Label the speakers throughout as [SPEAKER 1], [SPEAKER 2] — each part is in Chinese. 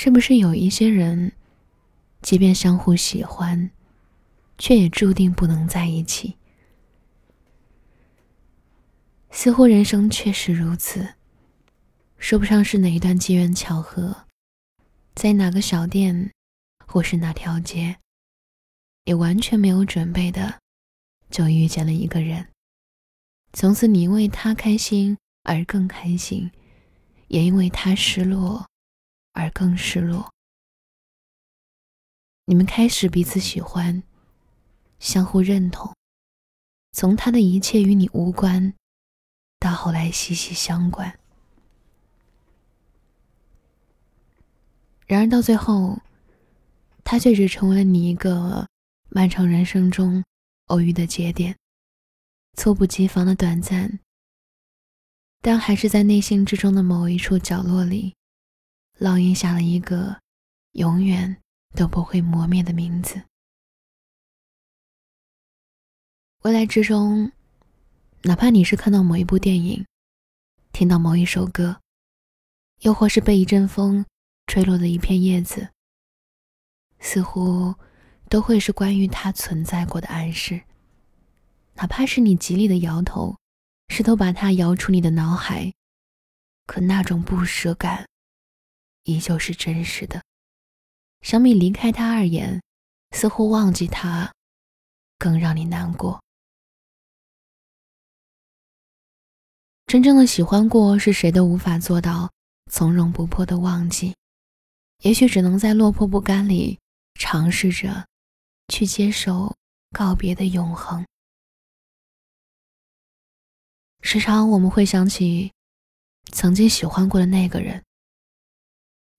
[SPEAKER 1] 是不是有一些人，即便相互喜欢，却也注定不能在一起？似乎人生确实如此，说不上是哪一段机缘巧合，在哪个小店，或是哪条街，也完全没有准备的，就遇见了一个人。从此，你因为他开心而更开心，也因为他失落而更失落。你们开始彼此喜欢，相互认同，从他的一切与你无关。到后来息息相关，然而到最后，他却只成为了你一个漫长人生中偶遇的节点，猝不及防的短暂，但还是在内心之中的某一处角落里，烙印下了一个永远都不会磨灭的名字。未来之中。哪怕你是看到某一部电影，听到某一首歌，又或是被一阵风吹落的一片叶子，似乎都会是关于它存在过的暗示。哪怕是你极力的摇头，试图把它摇出你的脑海，可那种不舍感依旧是真实的。相比离开他而言，似乎忘记他更让你难过。真正的喜欢过，是谁都无法做到从容不迫的忘记，也许只能在落魄不甘里尝试着去接受告别的永恒。时常我们会想起曾经喜欢过的那个人，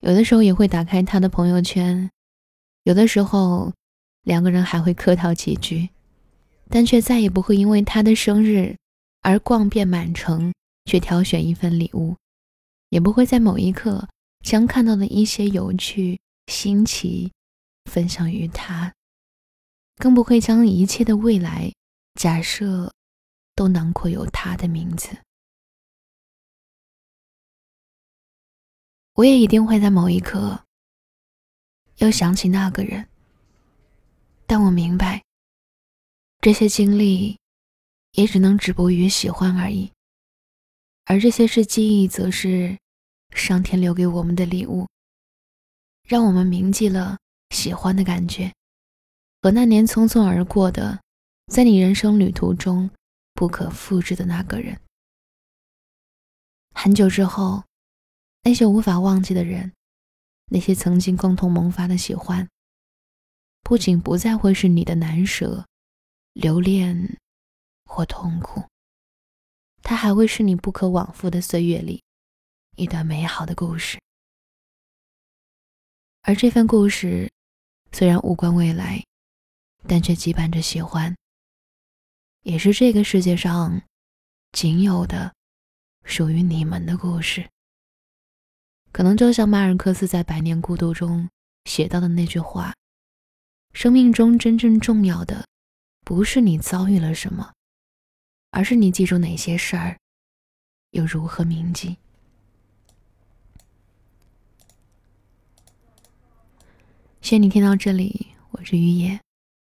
[SPEAKER 1] 有的时候也会打开他的朋友圈，有的时候两个人还会客套几句，但却再也不会因为他的生日而逛遍满城。去挑选一份礼物，也不会在某一刻将看到的一些有趣、新奇分享于他，更不会将一切的未来假设都囊括有他的名字。我也一定会在某一刻又想起那个人，但我明白，这些经历也只能止步于喜欢而已。而这些是记忆，则是上天留给我们的礼物，让我们铭记了喜欢的感觉，和那年匆匆而过的，在你人生旅途中不可复制的那个人。很久之后，那些无法忘记的人，那些曾经共同萌发的喜欢，不仅不再会是你的难舍、留恋或痛苦。它还会是你不可往复的岁月里一段美好的故事，而这份故事虽然无关未来，但却羁绊着喜欢，也是这个世界上仅有的属于你们的故事。可能就像马尔克斯在《百年孤独》中写到的那句话：“生命中真正重要的，不是你遭遇了什么。”而是你记住哪些事儿，又如何铭记？谢谢你听到这里，我是雨野，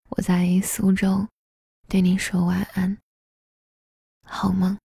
[SPEAKER 1] 我在苏州，对你说晚安，好梦。